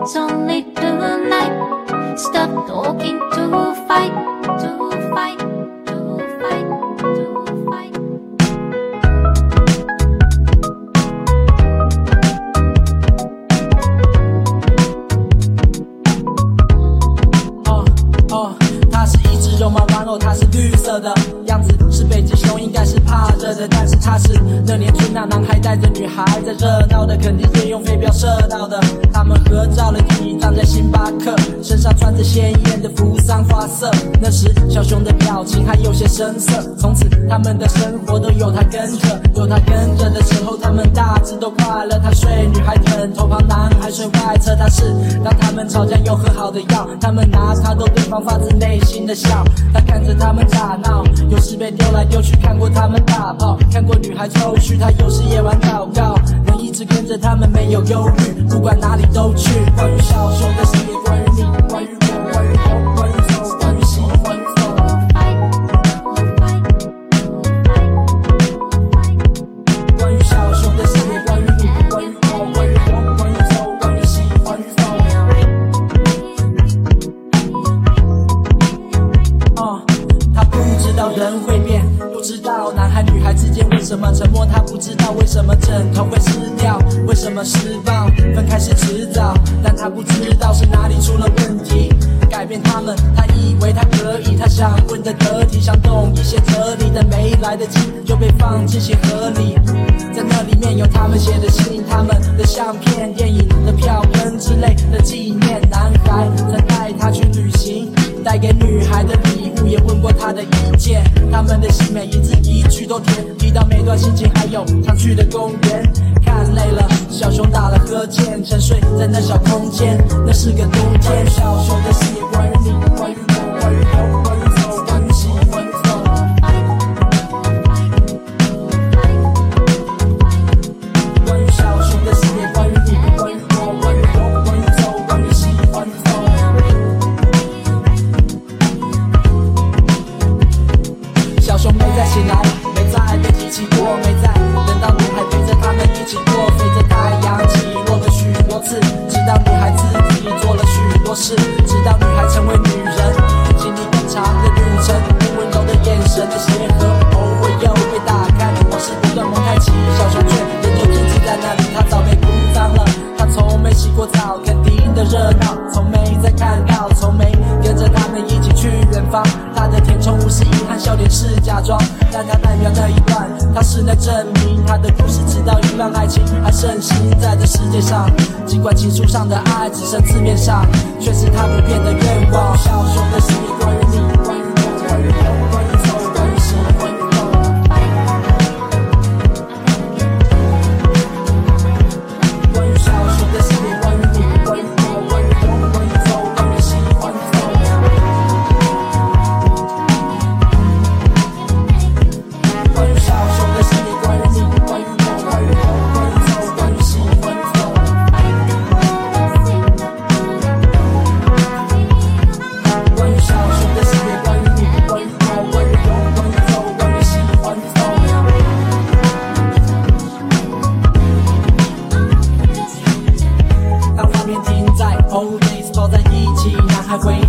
it's only tonight. Stop talking to fight, to fight, to fight, to fight. 哦哦，它是一只绒毛玩偶，它是绿 色的样子，是北极熊，应该是怕热的，但是它是那年春那男孩带着女孩在热闹的，肯定是用飞镖射到的。他们合照了第一张在星巴克，身上穿着鲜艳的扶桑花色。那时小熊的表情还有些生涩，从此他们的生活都有他跟着，有他跟着的时候，他们大致都快乐。他睡女孩枕头旁，男孩睡外侧。他是当他们吵架又和好的药，他们拿他逗对方发自内心的笑。他看着他们长闹，有时被丢来丢去，看过他们打炮，看过女孩抽搐。他有时夜晚祷告，能一直跟着他们，没有忧郁，不管哪里都去。关于小熊的间为什么沉默，他不知道为什么枕头会湿掉，为什么施暴分开是迟早，但他不知道是哪里出了问题。改变他们，他以为他可以，他想问得得体，想懂一些哲理，但没来得及就被放进鞋盒里。在那里面有他们写的信，他们的相片、电影的票根之类的纪念。男孩曾带她去旅行，带给女孩的礼物，也问过她的意见。他们的信每一字一句都甜，提到每段心情，还有常去的公园。看累了，小熊打了呵欠，沉睡在那小空间。那是个冬天，小熊的世界关于你，关于我，关于我，关于走，关于喜，关于否。关于小熊的世界，关于你，关于我，关于我，关于走，关于喜，关于否。小熊没再醒来，起过，随着太阳起落了许多次，直到女孩自己做了许多事，直到女孩成为女人，经历更长的旅程，温柔的眼神的鞋盒，偶尔又被打开，往事不断蒙太奇，小熊却仍旧静止在那里，它早被铺脏了，它从没洗过澡，肯定的热闹，从没再看到，从没跟着他们一起去远方，他的填充物是一，笑脸是假装，但它代表那一段，它是来证明他的故事，直到一半爱情还盛行在这世界上，尽管情书上的爱只剩字面上，却是他不变的愿望。小熊的世界关于你，关于我，关于我，在 always 抱在一起，男孩回